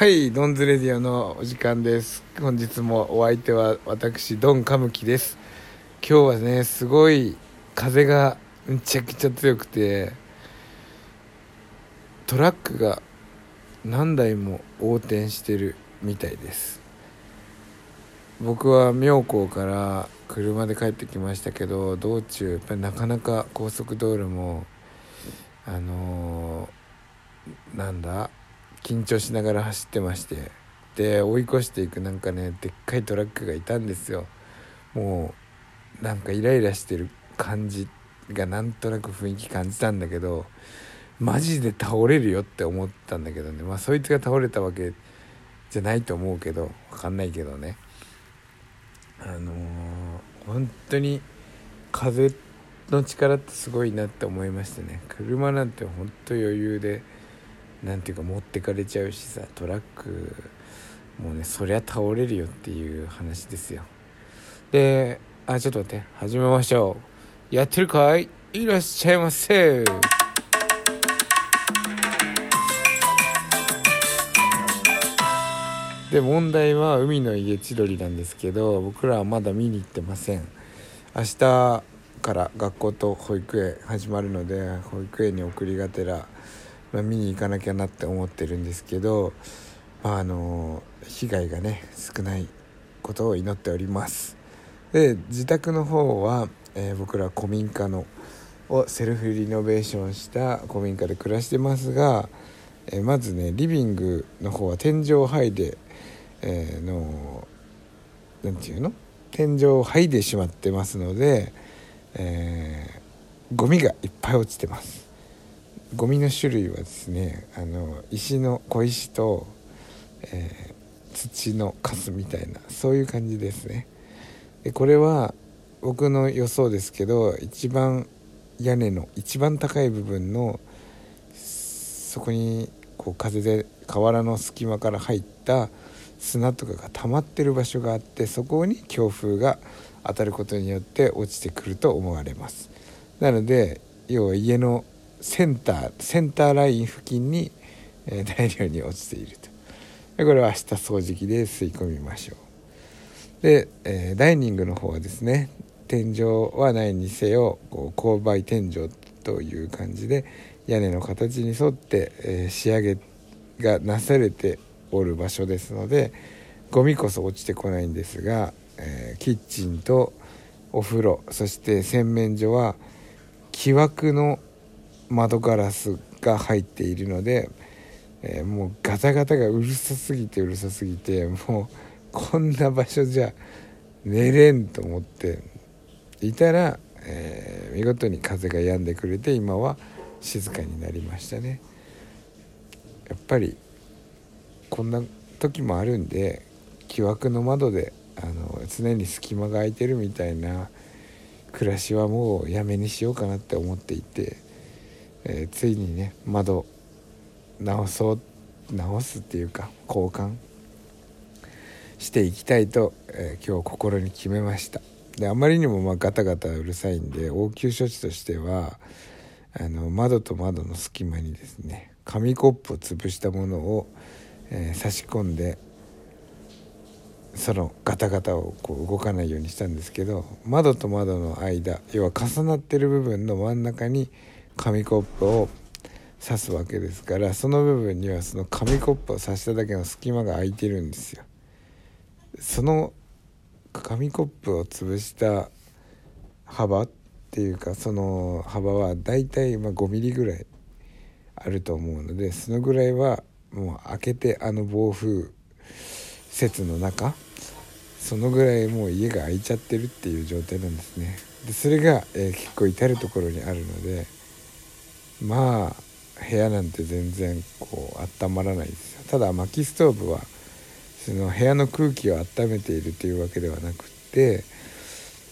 はいドンズレディオのお時間です。本日もお相手は私ドンカムキです。今日はねすごい風がめちゃくちゃ強くてトラックが何台も横転してるみたいです。僕は妙高から車で帰ってきましたけど道中やっぱりなかなか高速道路もあのー、なんだ？緊張しながら走ってまして。で追い越していくなんかねでっかいトラックがいたんですよ。もうなんかイライラしてる感じがなんとなく雰囲気感じたんだけどマジで倒れるよって思ったんだけどね。まあそいつが倒れたわけじゃないと思うけど分かんないけどね。あのー、本当に風の力ってすごいなって思いましてね。車なんて本当余裕で何ていうか持ってかれちゃうしさトラックもうねそりゃ倒れるよっていう話ですよ。であちょっと待って始めましょう。やってるかい？いらっしゃいませ。で問題は海の家千鳥なんですけど僕らはまだ見に行ってません。明日から学校と保育園始まるので保育園に送りがてらまあ、見に行かなきゃなって思ってるんですけど、まあ、あの被害がね少ないことを祈っております。で自宅の方は、えー、僕ら古民家のをセルフリノベーションした古民家で暮らしてますが、えー、まずねリビングの方は天井を剥いで、えー、の何て言うの？天井を剥いでしまってますので、えー、ゴミがいっぱい落ちてます。ゴミの種類はですねあの石の小石と、えー、土のカスみたいなそういう感じですね。でこれは僕の予想ですけど一番屋根の一番高い部分のそこにこう風で河原の隙間から入った砂とかが溜まってる場所があってそこに強風が当たることによって落ちてくると思われます。なので要は家のセンターセンターライン付近に、えー、大量に落ちていると。でこれは明日掃除機で吸い込みましょう。で、えー、ダイニングの方はですね天井はないにせよこう勾配天井という感じで屋根の形に沿って、えー、仕上げがなされておる場所ですのでゴミこそ落ちてこないんですが、えー、キッチンとお風呂そして洗面所は木枠の窓ガラスが入っているので、えー、もうガタガタがうるさすぎてうるさすぎてもうこんな場所じゃ寝れんと思っていたら、えー、見事に風が止んでくれて今は静かになりましたね。やっぱりこんな時もあるんで木枠の窓であの常に隙間が空いてるみたいな暮らしはもうやめにしようかなって思っていてえー、ついにね窓直そう直すっていうか交換していきたいと、えー、今日心に決めました。であまりにもまガタガタうるさいんで応急処置としてはあの窓と窓の隙間にですね紙コップを潰したものを、えー、差し込んでそのガタガタをこう動かないようにしたんですけど窓と窓の間要は重なってる部分の真ん中に紙コップを刺すわけですからその部分にはその紙コップを刺しただけの隙間が空いてるんですよ。その紙コップを潰した幅っていうかその幅はだいたい5ミリぐらいあると思うのでそのぐらいはもう開けてあの暴風雪の中そのぐらいもう家が開いちゃってるっていう状態なんですね。でそれが、えー、結構至る所にあるのでまあ部屋なんて全然こう温まらないですよ。ただ薪ストーブはその部屋の空気を温めているというわけではなくって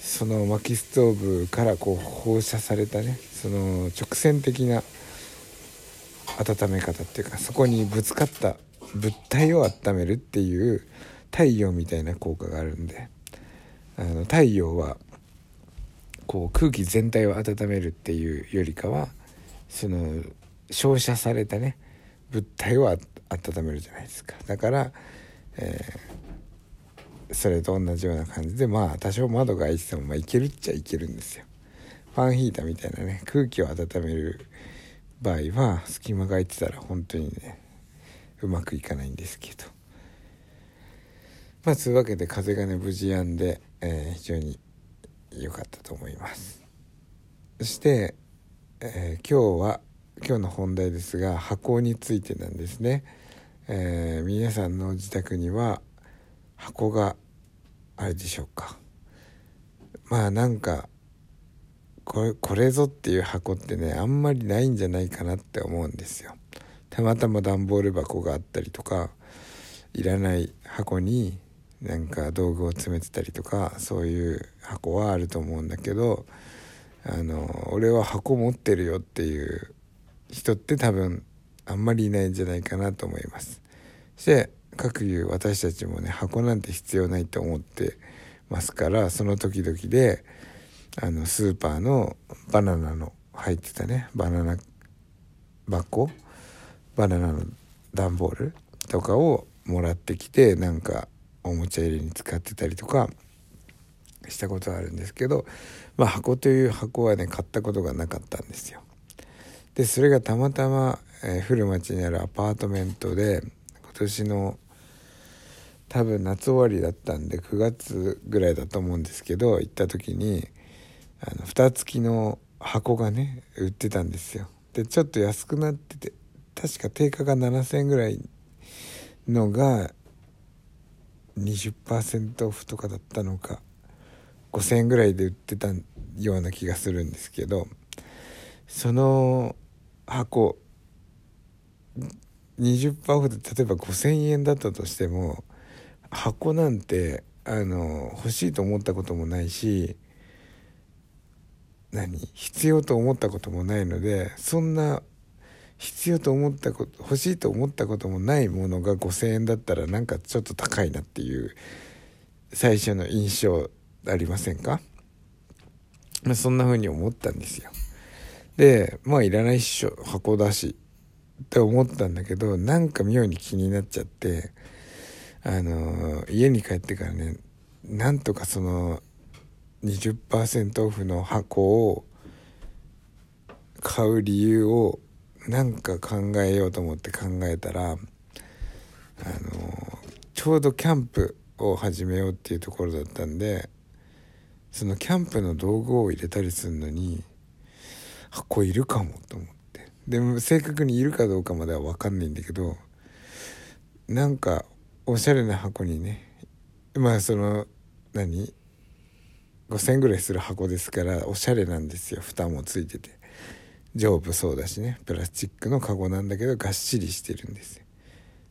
その薪ストーブからこう放射されたねその直線的な温め方っていうかそこにぶつかった物体を温めるっていう太陽みたいな効果があるんであの太陽はこう空気全体を温めるっていうよりかはその照射されたね物体を温めるじゃないですか。だから、えー、それと同じような感じでまあ多少窓が開いててもまあいけるっちゃいけるんですよ。ファンヒーターみたいなね空気を温める場合は隙間が空いてたら本当にねうまくいかないんですけど。まあそうわけで風がね無事止んで、えー、非常に良かったと思います。そして、えー、今日は今日の本題ですが箱についてなんですね、えー、皆さんの自宅には箱があるでしょうか。まあなんかこれこれぞっていう箱ってねあんまりないんじゃないかなって思うんですよ。たまたま段ボール箱があったりとかいらない箱になんか道具を詰めてたりとかそういう箱はあると思うんだけどあの俺は箱持ってるよっていう人って多分あんまりいないんじゃないかなと思います。そして各言う私たちもね箱なんて必要ないと思ってますからその時々であのスーパーのバナナの入ってたねバナナ箱バナナの段ボールとかをもらってきてなんかおもちゃ入れに使ってたりとかしたことはあるんですけど、まあ、箱という箱はね買ったことがなかったんですよ。でそれがたまたま、えー、古町にあるアパートメントで今年の多分夏終わりだったんで9月ぐらいだと思うんですけど行った時にあの蓋付きの箱がね売ってたんですよ。でちょっと安くなってて確か定価が7,000円ぐらいのが20%オフとかだったのか5,000円ぐらいで売ってたような気がするんですけどその箱20%オフで例えば5,000円だったとしても箱なんてあの欲しいと思ったこともないし何必要と思ったこともないのでそんな必要と思ったこと欲しいと思ったこともないものが5,000円だったらなんかちょっと高いなっていう最初の印象ありませんか、まあ、そんな風に思ったんですよ。でまあいらないっしょ箱だしって思ったんだけどなんか妙に気になっちゃってあの家に帰ってからねなんとかその20%オフの箱を買う理由をなんか考えようと思って考えたらあのちょうどキャンプを始めようっていうところだったんでそのキャンプの道具を入れたりするのに箱いるかもと思って。でも正確にいるかどうかまでは分かんないんだけどなんかおしゃれな箱にねまあその何？5,000ぐらいする箱ですからおしゃれなんですよ。蓋もついてて。丈夫そうだしね。プラスチックのカゴなんだけどがっしりしてるんです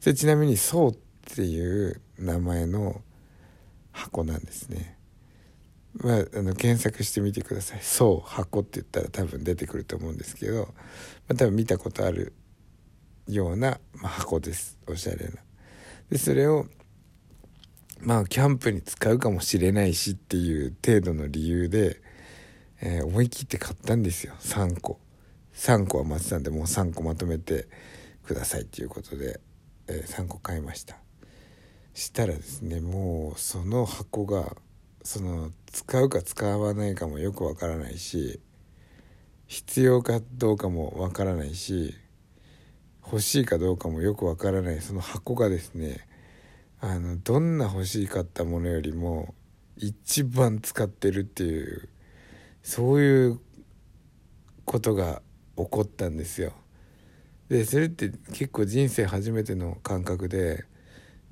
でちなみに「そう」っていう名前の箱なんですね。まあ、あの検索してみてください「そう箱」って言ったら多分出てくると思うんですけど、まあ、多分見たことあるような、まあ、箱です。おしゃれな。でそれをまあキャンプに使うかもしれないしっていう程度の理由で、えー、思い切って買ったんですよ。3個。3個は待ってたんでもう3個まとめてくださいっていうことで、えー、3個買いました。したらですねもうその箱がその使うか使わないかもよくわからないし必要かどうかもわからないし欲しいかどうかもよくわからないその箱がですねあのどんな欲しかったものよりも一番使ってるっていうそういうことが起こったんですよ。でそれって結構人生初めての感覚で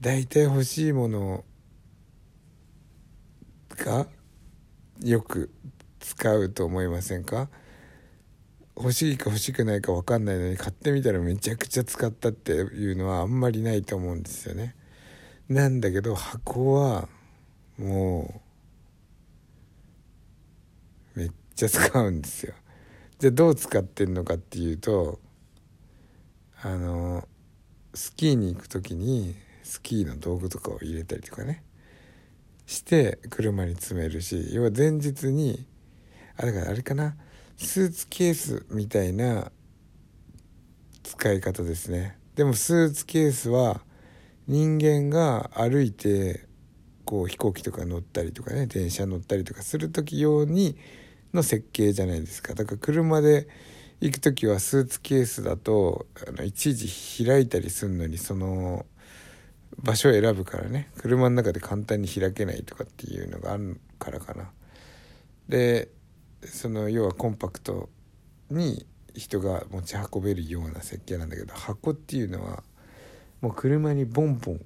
大体欲しいものがよく使うと思いませんか？欲しいか欲しくないか分かんないのに買ってみたらめちゃくちゃ使ったっていうのはあんまりないと思うんですよね。なんだけど箱はもうめっちゃ使うんですよ。じゃあどう使ってんのかっていうとあのスキーに行く時にスキーの道具とかを入れたりとかねして車に詰めるし要は前日にあだかあれかなスーツケースみたいな使い方ですね。でもスーツケースは人間が歩いてこう飛行機とか乗ったりとかね電車乗ったりとかする時用にの設計じゃないですか。だから車で行く時はスーツケースだとあのいちいち開いたりするのにその場所を選ぶからね。車の中で簡単に開けないとかっていうのがあるからかな。でその要はコンパクトに人が持ち運べるような設計なんだけど箱っていうのはもう車にボンボン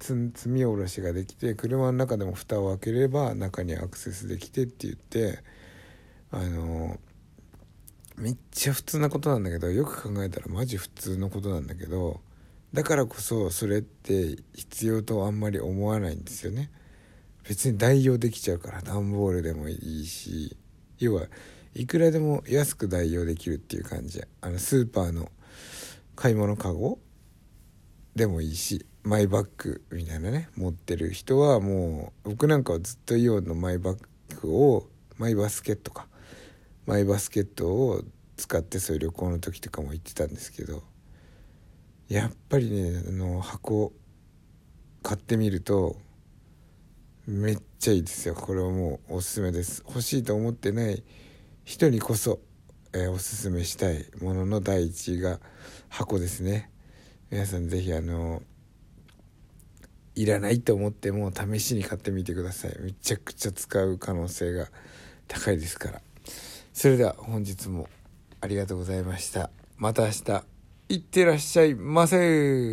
積み下ろしができて車の中でも蓋を開ければ中にアクセスできてって言ってあのめっちゃ普通なことなんだけどよく考えたらマジ普通のことなんだけどだからこそそれって必要とあんまり思わないんですよね。別に代用できちゃうから段ボールでもいいし要はいくらでも安く代用できるっていう感じ。あのスーパーの買い物かごでもいいしマイバッグみたいなね持ってる人はもう僕なんかはずっとイオンのマイバッグをマイバスケットか。マイバスケットを使ってそういう旅行の時とかも行ってたんですけどやっぱりねあの箱買ってみるとめっちゃいいですよ。これはもうおすすめです。欲しいと思ってない人にこそ、えー、おすすめしたいものの第一位が箱ですね。皆さん是非あのいらないと思っても試しに買ってみてください。めちゃくちゃ使う可能性が高いですから。それでは本日もありがとうございました。また明日。いってらっしゃいませ。